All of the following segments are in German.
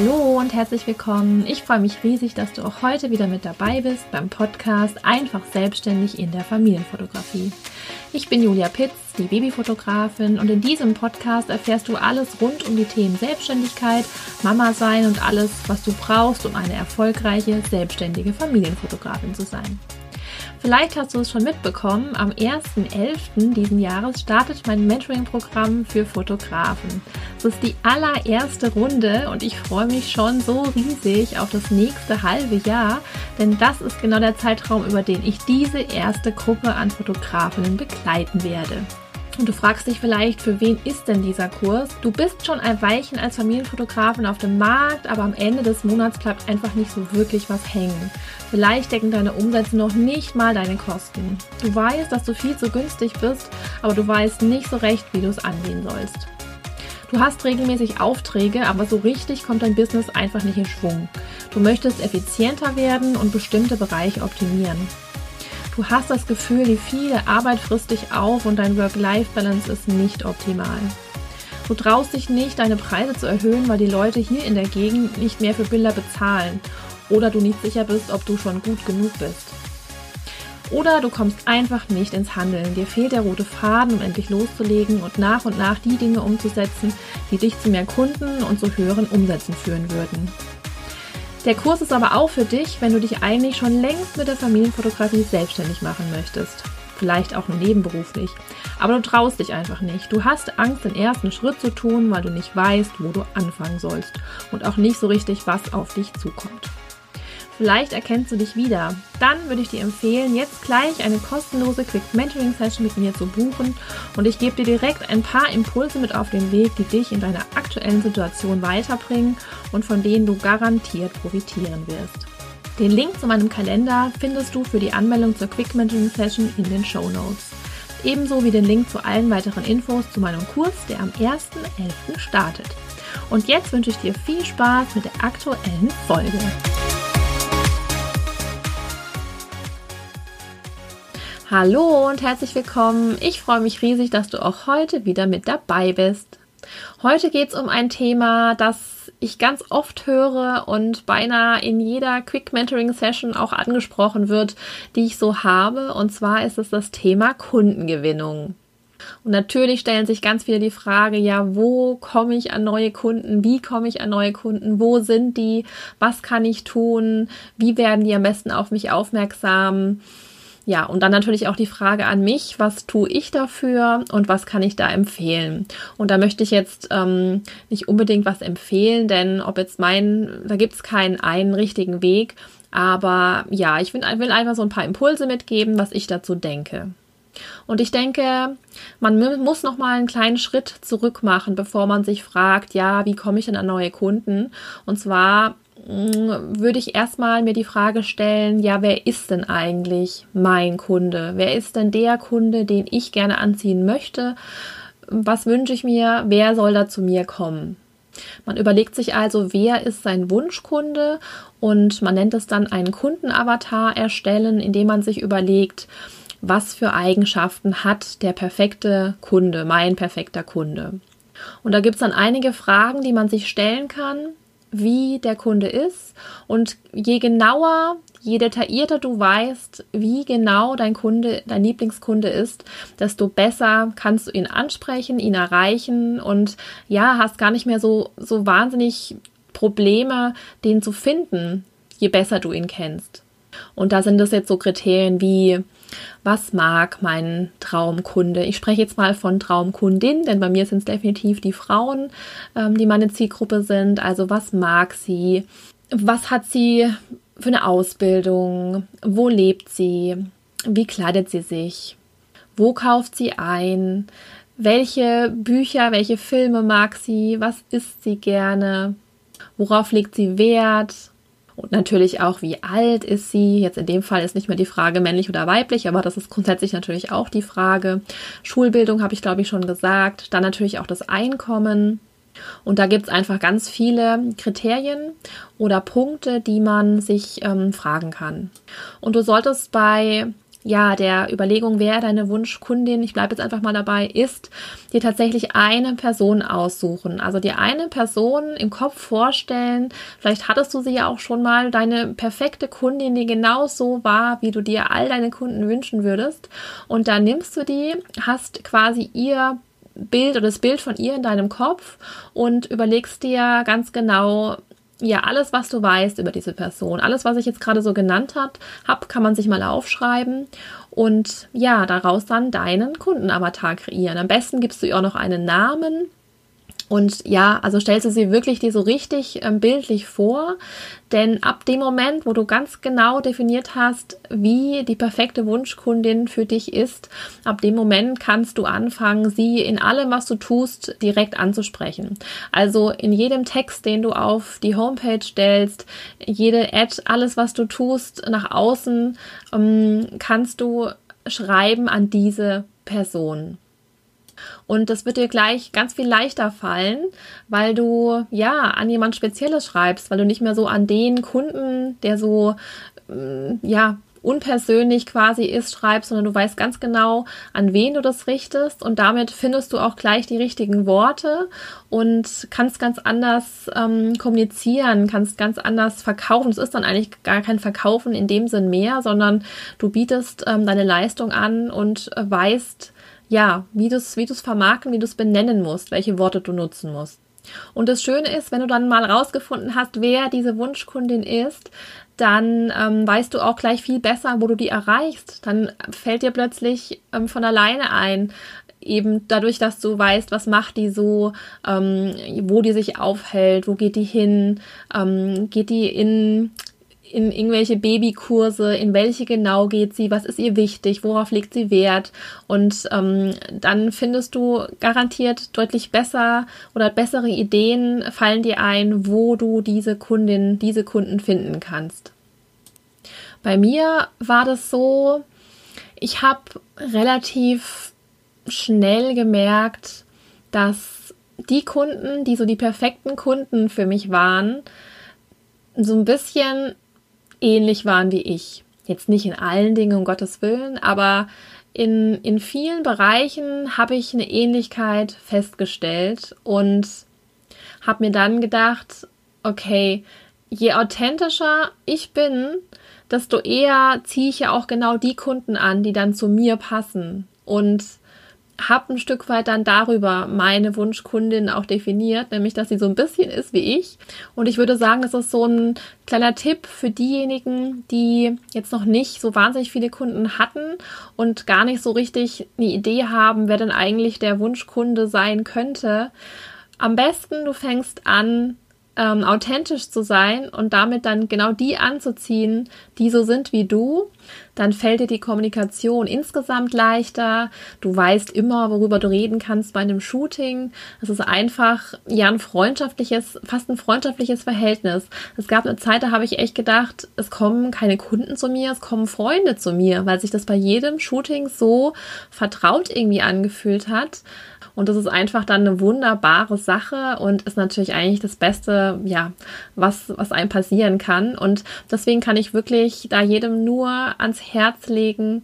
Hallo und herzlich willkommen. Ich freue mich riesig, dass du auch heute wieder mit dabei bist beim Podcast Einfach selbstständig in der Familienfotografie. Ich bin Julia Pitz, die Babyfotografin und in diesem Podcast erfährst du alles rund um die Themen Selbstständigkeit, Mama sein und alles, was du brauchst, um eine erfolgreiche, selbstständige Familienfotografin zu sein. Vielleicht hast du es schon mitbekommen, am 1.11. diesen Jahres startet mein Mentoring-Programm für Fotografen. Es ist die allererste Runde und ich freue mich schon so riesig auf das nächste halbe Jahr, denn das ist genau der Zeitraum, über den ich diese erste Gruppe an Fotografinnen begleiten werde. Und du fragst dich vielleicht, für wen ist denn dieser Kurs? Du bist schon ein Weilchen als Familienfotografin auf dem Markt, aber am Ende des Monats bleibt einfach nicht so wirklich was hängen. Vielleicht decken deine Umsätze noch nicht mal deine Kosten. Du weißt, dass du viel zu günstig bist, aber du weißt nicht so recht, wie du es angehen sollst. Du hast regelmäßig Aufträge, aber so richtig kommt dein Business einfach nicht in Schwung. Du möchtest effizienter werden und bestimmte Bereiche optimieren. Du hast das Gefühl, die viele Arbeit frisst dich auf und dein Work-Life-Balance ist nicht optimal. Du traust dich nicht, deine Preise zu erhöhen, weil die Leute hier in der Gegend nicht mehr für Bilder bezahlen oder du nicht sicher bist, ob du schon gut genug bist. Oder du kommst einfach nicht ins Handeln. Dir fehlt der rote Faden, um endlich loszulegen und nach und nach die Dinge umzusetzen, die dich zu mehr Kunden und zu höheren Umsätzen führen würden. Der Kurs ist aber auch für dich, wenn du dich eigentlich schon längst mit der Familienfotografie selbstständig machen möchtest. Vielleicht auch nur nebenberuflich. Aber du traust dich einfach nicht. Du hast Angst, den ersten Schritt zu tun, weil du nicht weißt, wo du anfangen sollst. Und auch nicht so richtig, was auf dich zukommt. Vielleicht erkennst du dich wieder. Dann würde ich dir empfehlen, jetzt gleich eine kostenlose Quick Mentoring Session mit mir zu buchen und ich gebe dir direkt ein paar Impulse mit auf den Weg, die dich in deiner aktuellen Situation weiterbringen und von denen du garantiert profitieren wirst. Den Link zu meinem Kalender findest du für die Anmeldung zur Quick Mentoring Session in den Show Notes. Ebenso wie den Link zu allen weiteren Infos zu meinem Kurs, der am 1.11. startet. Und jetzt wünsche ich dir viel Spaß mit der aktuellen Folge. Hallo und herzlich willkommen. Ich freue mich riesig, dass du auch heute wieder mit dabei bist. Heute geht es um ein Thema, das ich ganz oft höre und beinahe in jeder Quick Mentoring Session auch angesprochen wird, die ich so habe. Und zwar ist es das Thema Kundengewinnung. Und natürlich stellen sich ganz viele die Frage, ja, wo komme ich an neue Kunden? Wie komme ich an neue Kunden? Wo sind die? Was kann ich tun? Wie werden die am besten auf mich aufmerksam? Ja, und dann natürlich auch die Frage an mich, was tue ich dafür und was kann ich da empfehlen? Und da möchte ich jetzt ähm, nicht unbedingt was empfehlen, denn ob jetzt mein, da gibt es keinen einen richtigen Weg, aber ja, ich will, will einfach so ein paar Impulse mitgeben, was ich dazu denke. Und ich denke, man muss noch mal einen kleinen Schritt zurück machen, bevor man sich fragt, ja, wie komme ich denn an neue Kunden? Und zwar würde ich erstmal mir die Frage stellen, ja, wer ist denn eigentlich mein Kunde? Wer ist denn der Kunde, den ich gerne anziehen möchte? Was wünsche ich mir? Wer soll da zu mir kommen? Man überlegt sich also, wer ist sein Wunschkunde und man nennt es dann einen Kundenavatar erstellen, indem man sich überlegt, was für Eigenschaften hat der perfekte Kunde, mein perfekter Kunde. Und da gibt es dann einige Fragen, die man sich stellen kann wie der Kunde ist. Und je genauer, je detaillierter du weißt, wie genau dein Kunde, dein Lieblingskunde ist, desto besser kannst du ihn ansprechen, ihn erreichen und ja, hast gar nicht mehr so, so wahnsinnig Probleme, den zu finden, je besser du ihn kennst. Und da sind es jetzt so Kriterien wie, was mag mein Traumkunde? Ich spreche jetzt mal von Traumkundin, denn bei mir sind es definitiv die Frauen, ähm, die meine Zielgruppe sind. Also was mag sie? Was hat sie für eine Ausbildung? Wo lebt sie? Wie kleidet sie sich? Wo kauft sie ein? Welche Bücher, welche Filme mag sie? Was isst sie gerne? Worauf legt sie Wert? Und natürlich auch, wie alt ist sie? Jetzt in dem Fall ist nicht mehr die Frage männlich oder weiblich, aber das ist grundsätzlich natürlich auch die Frage. Schulbildung habe ich, glaube ich, schon gesagt. Dann natürlich auch das Einkommen. Und da gibt es einfach ganz viele Kriterien oder Punkte, die man sich ähm, fragen kann. Und du solltest bei ja, der Überlegung, wer deine Wunschkundin, ich bleibe jetzt einfach mal dabei, ist, dir tatsächlich eine Person aussuchen. Also dir eine Person im Kopf vorstellen. Vielleicht hattest du sie ja auch schon mal, deine perfekte Kundin, die genau so war, wie du dir all deine Kunden wünschen würdest. Und dann nimmst du die, hast quasi ihr Bild oder das Bild von ihr in deinem Kopf und überlegst dir ganz genau, ja, alles, was du weißt über diese Person, alles, was ich jetzt gerade so genannt habe, kann man sich mal aufschreiben und ja, daraus dann deinen Kundenavatar kreieren. Am besten gibst du ihr auch noch einen Namen, und ja, also stellst du sie wirklich dir so richtig ähm, bildlich vor, denn ab dem Moment, wo du ganz genau definiert hast, wie die perfekte Wunschkundin für dich ist, ab dem Moment kannst du anfangen, sie in allem, was du tust, direkt anzusprechen. Also in jedem Text, den du auf die Homepage stellst, jede Ad, alles, was du tust nach außen, ähm, kannst du schreiben an diese Person. Und das wird dir gleich ganz viel leichter fallen, weil du ja an jemand Spezielles schreibst, weil du nicht mehr so an den Kunden, der so mm, ja unpersönlich quasi ist, schreibst, sondern du weißt ganz genau, an wen du das richtest und damit findest du auch gleich die richtigen Worte und kannst ganz anders ähm, kommunizieren, kannst ganz anders verkaufen. Es ist dann eigentlich gar kein Verkaufen in dem Sinn mehr, sondern du bietest ähm, deine Leistung an und äh, weißt, ja, wie du es wie du's vermarkten, wie du es benennen musst, welche Worte du nutzen musst. Und das Schöne ist, wenn du dann mal rausgefunden hast, wer diese Wunschkundin ist, dann ähm, weißt du auch gleich viel besser, wo du die erreichst. Dann fällt dir plötzlich ähm, von alleine ein, eben dadurch, dass du weißt, was macht die so, ähm, wo die sich aufhält, wo geht die hin, ähm, geht die in in irgendwelche Babykurse, in welche genau geht sie, was ist ihr wichtig, worauf legt sie Wert und ähm, dann findest du garantiert deutlich besser oder bessere Ideen fallen dir ein, wo du diese Kundin, diese Kunden finden kannst. Bei mir war das so, ich habe relativ schnell gemerkt, dass die Kunden, die so die perfekten Kunden für mich waren, so ein bisschen ähnlich waren wie ich. Jetzt nicht in allen Dingen, um Gottes Willen, aber in, in vielen Bereichen habe ich eine Ähnlichkeit festgestellt und habe mir dann gedacht, okay, je authentischer ich bin, desto eher ziehe ich ja auch genau die Kunden an, die dann zu mir passen. Und habe ein Stück weit dann darüber meine Wunschkundin auch definiert, nämlich dass sie so ein bisschen ist wie ich. Und ich würde sagen, das ist so ein kleiner Tipp für diejenigen, die jetzt noch nicht so wahnsinnig viele Kunden hatten und gar nicht so richtig eine Idee haben, wer denn eigentlich der Wunschkunde sein könnte. Am besten, du fängst an, ähm, authentisch zu sein und damit dann genau die anzuziehen, die so sind wie du, dann fällt dir die Kommunikation insgesamt leichter. Du weißt immer, worüber du reden kannst bei einem Shooting. Es ist einfach ja ein freundschaftliches, fast ein freundschaftliches Verhältnis. Es gab eine Zeit, da habe ich echt gedacht, es kommen keine Kunden zu mir, es kommen Freunde zu mir, weil sich das bei jedem Shooting so vertraut irgendwie angefühlt hat. Und das ist einfach dann eine wunderbare Sache und ist natürlich eigentlich das Beste, ja, was, was einem passieren kann. Und deswegen kann ich wirklich da jedem nur ans Herz legen,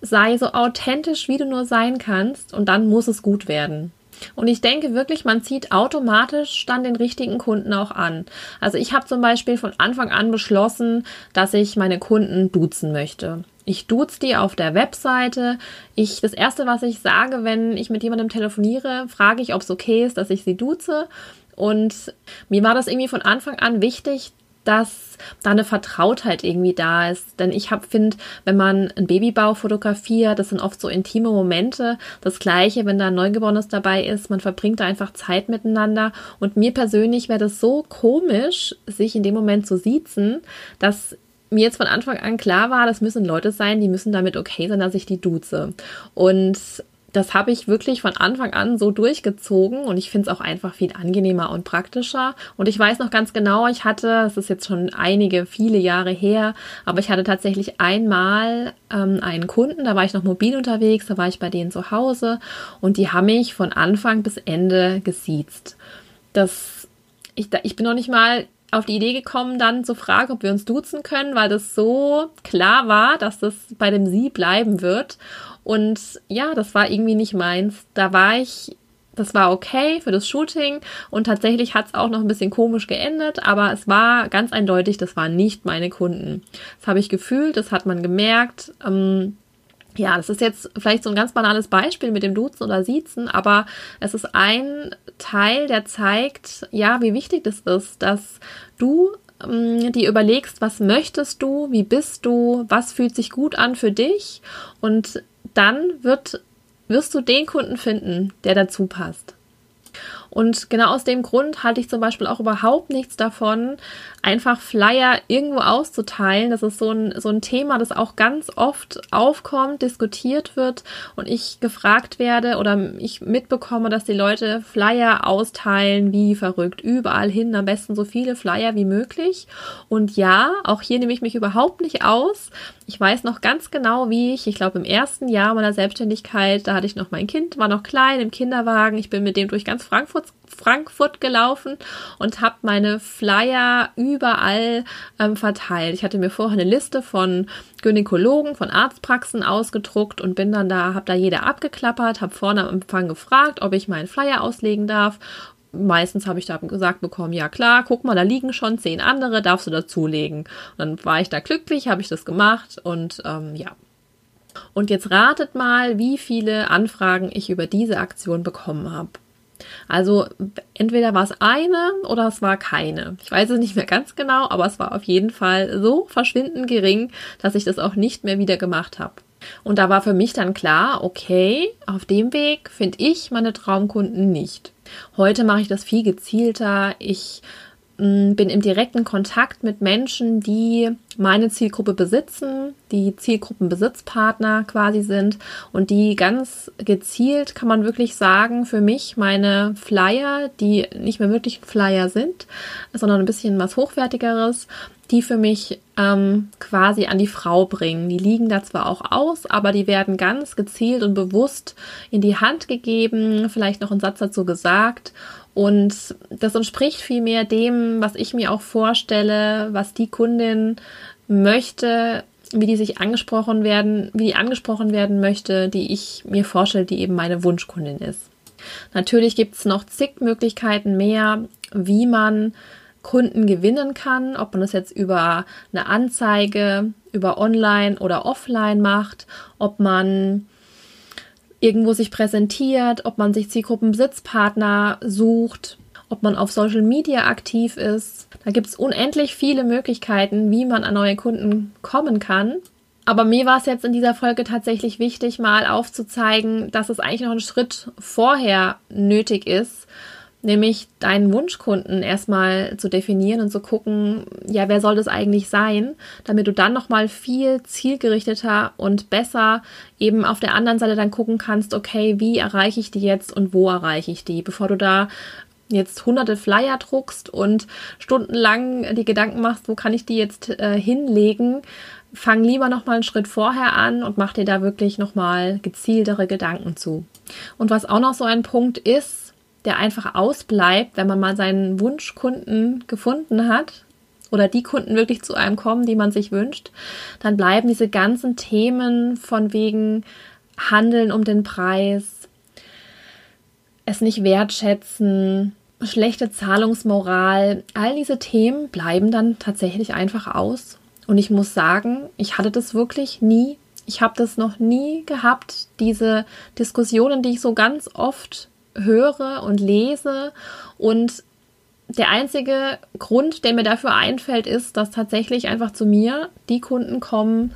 sei so authentisch, wie du nur sein kannst und dann muss es gut werden. Und ich denke wirklich, man zieht automatisch dann den richtigen Kunden auch an. Also ich habe zum Beispiel von Anfang an beschlossen, dass ich meine Kunden duzen möchte. Ich duze die auf der Webseite. Ich, das erste, was ich sage, wenn ich mit jemandem telefoniere, frage ich, ob es okay ist, dass ich sie duze. Und mir war das irgendwie von Anfang an wichtig, dass da eine Vertrautheit irgendwie da ist. Denn ich finde, wenn man einen Babybau fotografiert, das sind oft so intime Momente. Das Gleiche, wenn da ein Neugeborenes dabei ist, man verbringt da einfach Zeit miteinander. Und mir persönlich wäre das so komisch, sich in dem Moment zu siezen, dass mir jetzt von Anfang an klar war, das müssen Leute sein, die müssen damit okay sein, dass ich die duze. Und das habe ich wirklich von Anfang an so durchgezogen und ich finde es auch einfach viel angenehmer und praktischer. Und ich weiß noch ganz genau, ich hatte, es ist jetzt schon einige, viele Jahre her, aber ich hatte tatsächlich einmal ähm, einen Kunden, da war ich noch mobil unterwegs, da war ich bei denen zu Hause und die haben mich von Anfang bis Ende gesiezt. Das, ich, ich bin noch nicht mal auf die Idee gekommen, dann zu fragen, ob wir uns duzen können, weil das so klar war, dass das bei dem Sie bleiben wird. Und ja, das war irgendwie nicht meins. Da war ich das war okay für das Shooting und tatsächlich hat es auch noch ein bisschen komisch geendet, aber es war ganz eindeutig, das waren nicht meine Kunden. Das habe ich gefühlt, das hat man gemerkt. Ähm, ja, das ist jetzt vielleicht so ein ganz banales Beispiel mit dem Duzen oder Siezen, aber es ist ein Teil, der zeigt, ja, wie wichtig es ist, dass du ähm, dir überlegst, was möchtest du, wie bist du, was fühlt sich gut an für dich und dann wird wirst du den Kunden finden, der dazu passt. Und genau aus dem Grund halte ich zum Beispiel auch überhaupt nichts davon, einfach Flyer irgendwo auszuteilen. Das ist so ein, so ein Thema, das auch ganz oft aufkommt, diskutiert wird und ich gefragt werde oder ich mitbekomme, dass die Leute Flyer austeilen, wie verrückt, überall hin, am besten so viele Flyer wie möglich. Und ja, auch hier nehme ich mich überhaupt nicht aus. Ich weiß noch ganz genau, wie ich, ich glaube im ersten Jahr meiner Selbstständigkeit, da hatte ich noch mein Kind, war noch klein im Kinderwagen. Ich bin mit dem durch ganz Frankfurt, Frankfurt gelaufen und habe meine Flyer überall ähm, verteilt. Ich hatte mir vorher eine Liste von Gynäkologen, von Arztpraxen ausgedruckt und bin dann da, habe da jeder abgeklappert, habe vorne am Empfang gefragt, ob ich meinen Flyer auslegen darf meistens habe ich da gesagt bekommen, ja klar, guck mal, da liegen schon zehn andere, darfst du dazulegen. Und dann war ich da glücklich, habe ich das gemacht und ähm, ja. Und jetzt ratet mal, wie viele Anfragen ich über diese Aktion bekommen habe. Also entweder war es eine oder es war keine. Ich weiß es nicht mehr ganz genau, aber es war auf jeden Fall so verschwindend gering, dass ich das auch nicht mehr wieder gemacht habe. Und da war für mich dann klar, okay, auf dem Weg finde ich meine Traumkunden nicht. Heute mache ich das viel gezielter. Ich bin im direkten Kontakt mit Menschen, die meine Zielgruppe besitzen, die Zielgruppenbesitzpartner quasi sind und die ganz gezielt, kann man wirklich sagen, für mich meine Flyer, die nicht mehr wirklich Flyer sind, sondern ein bisschen was Hochwertigeres, die für mich ähm, quasi an die Frau bringen. Die liegen da zwar auch aus, aber die werden ganz gezielt und bewusst in die Hand gegeben, vielleicht noch ein Satz dazu gesagt. Und das entspricht vielmehr dem, was ich mir auch vorstelle, was die Kundin möchte, wie die sich angesprochen werden, wie die angesprochen werden möchte, die ich mir vorstelle, die eben meine Wunschkundin ist. Natürlich gibt es noch zig Möglichkeiten mehr, wie man Kunden gewinnen kann, ob man das jetzt über eine Anzeige, über Online oder Offline macht, ob man irgendwo sich präsentiert, ob man sich Zielgruppenbesitzpartner sucht, ob man auf Social Media aktiv ist. Da gibt es unendlich viele Möglichkeiten, wie man an neue Kunden kommen kann. Aber mir war es jetzt in dieser Folge tatsächlich wichtig, mal aufzuzeigen, dass es eigentlich noch einen Schritt vorher nötig ist, nämlich deinen Wunschkunden erstmal zu definieren und zu gucken, ja, wer soll das eigentlich sein, damit du dann nochmal viel zielgerichteter und besser eben auf der anderen Seite dann gucken kannst, okay, wie erreiche ich die jetzt und wo erreiche ich die, bevor du da jetzt hunderte Flyer druckst und stundenlang die Gedanken machst, wo kann ich die jetzt äh, hinlegen, fang lieber noch mal einen Schritt vorher an und mach dir da wirklich noch mal gezieltere Gedanken zu. Und was auch noch so ein Punkt ist, der einfach ausbleibt, wenn man mal seinen Wunschkunden gefunden hat oder die Kunden wirklich zu einem kommen, die man sich wünscht, dann bleiben diese ganzen Themen von wegen Handeln um den Preis, es nicht wertschätzen, schlechte Zahlungsmoral, all diese Themen bleiben dann tatsächlich einfach aus. Und ich muss sagen, ich hatte das wirklich nie. Ich habe das noch nie gehabt, diese Diskussionen, die ich so ganz oft höre und lese. Und der einzige Grund, der mir dafür einfällt, ist, dass tatsächlich einfach zu mir die Kunden kommen,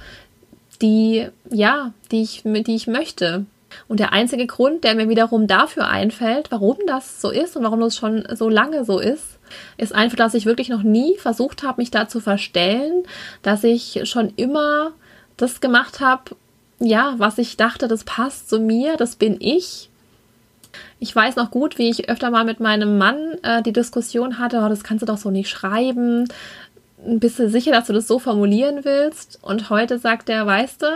die, ja, die ich, die ich möchte. Und der einzige Grund, der mir wiederum dafür einfällt, warum das so ist und warum das schon so lange so ist, ist einfach, dass ich wirklich noch nie versucht habe, mich da zu verstellen, dass ich schon immer das gemacht habe, ja, was ich dachte, das passt zu mir, das bin ich ich weiß noch gut, wie ich öfter mal mit meinem Mann äh, die Diskussion hatte, oh, das kannst du doch so nicht schreiben. Bist du sicher, dass du das so formulieren willst? Und heute sagt er, weißt du,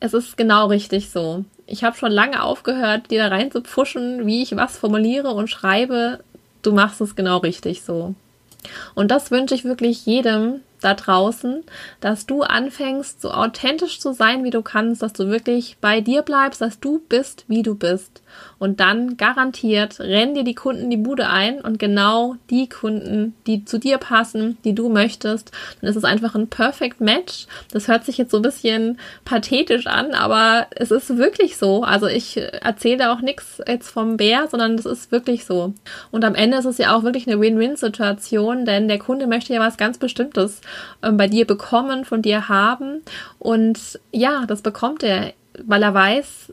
es ist genau richtig so. Ich habe schon lange aufgehört, dir da rein zu pfuschen, wie ich was formuliere und schreibe. Du machst es genau richtig so. Und das wünsche ich wirklich jedem, da draußen, dass du anfängst, so authentisch zu sein, wie du kannst, dass du wirklich bei dir bleibst, dass du bist, wie du bist. Und dann garantiert rennen dir die Kunden die Bude ein und genau die Kunden, die zu dir passen, die du möchtest. Dann ist es einfach ein Perfect Match. Das hört sich jetzt so ein bisschen pathetisch an, aber es ist wirklich so. Also ich erzähle auch nichts jetzt vom Bär, sondern das ist wirklich so. Und am Ende ist es ja auch wirklich eine Win-Win-Situation, denn der Kunde möchte ja was ganz Bestimmtes bei dir bekommen, von dir haben. Und ja, das bekommt er, weil er weiß,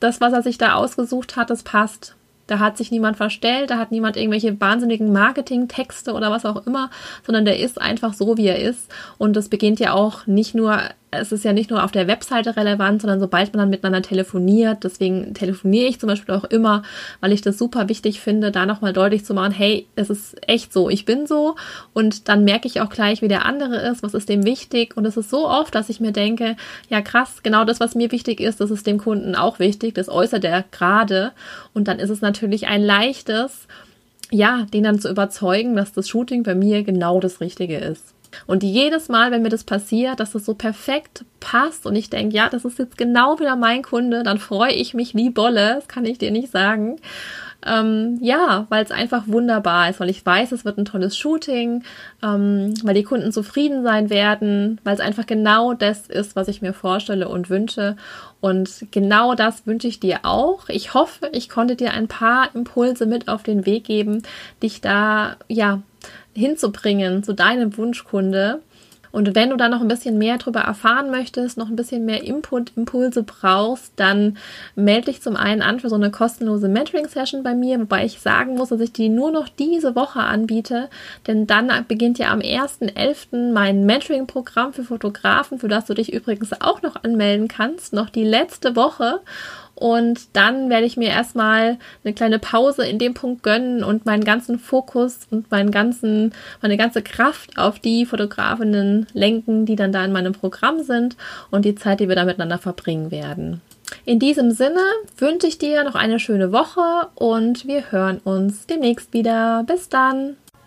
das, was er sich da ausgesucht hat, das passt. Da hat sich niemand verstellt, da hat niemand irgendwelche wahnsinnigen Marketing-Texte oder was auch immer, sondern der ist einfach so, wie er ist. Und das beginnt ja auch nicht nur es ist ja nicht nur auf der Webseite relevant, sondern sobald man dann miteinander telefoniert, deswegen telefoniere ich zum Beispiel auch immer, weil ich das super wichtig finde, da nochmal deutlich zu machen, hey, es ist echt so, ich bin so. Und dann merke ich auch gleich, wie der andere ist, was ist dem wichtig. Und es ist so oft, dass ich mir denke, ja krass, genau das, was mir wichtig ist, das ist dem Kunden auch wichtig, das äußert er gerade. Und dann ist es natürlich ein leichtes, ja, den dann zu überzeugen, dass das Shooting bei mir genau das Richtige ist. Und jedes Mal, wenn mir das passiert, dass das so perfekt passt und ich denke, ja, das ist jetzt genau wieder mein Kunde, dann freue ich mich wie Bolle, das kann ich dir nicht sagen. Ähm, ja, weil es einfach wunderbar ist, weil ich weiß, es wird ein tolles Shooting, ähm, weil die Kunden zufrieden sein werden, weil es einfach genau das ist, was ich mir vorstelle und wünsche. Und genau das wünsche ich dir auch. Ich hoffe, ich konnte dir ein paar Impulse mit auf den Weg geben, dich da, ja, hinzubringen zu deinem Wunschkunde. Und wenn du da noch ein bisschen mehr darüber erfahren möchtest, noch ein bisschen mehr Input, Impulse brauchst, dann melde dich zum einen an für so eine kostenlose Mentoring-Session bei mir, wobei ich sagen muss, dass ich die nur noch diese Woche anbiete, denn dann beginnt ja am 1.11. mein Mentoring-Programm für Fotografen, für das du dich übrigens auch noch anmelden kannst, noch die letzte Woche. Und dann werde ich mir erstmal eine kleine Pause in dem Punkt gönnen und meinen ganzen Fokus und meinen ganzen, meine ganze Kraft auf die Fotografinnen lenken, die dann da in meinem Programm sind und die Zeit, die wir da miteinander verbringen werden. In diesem Sinne wünsche ich dir noch eine schöne Woche und wir hören uns demnächst wieder. Bis dann!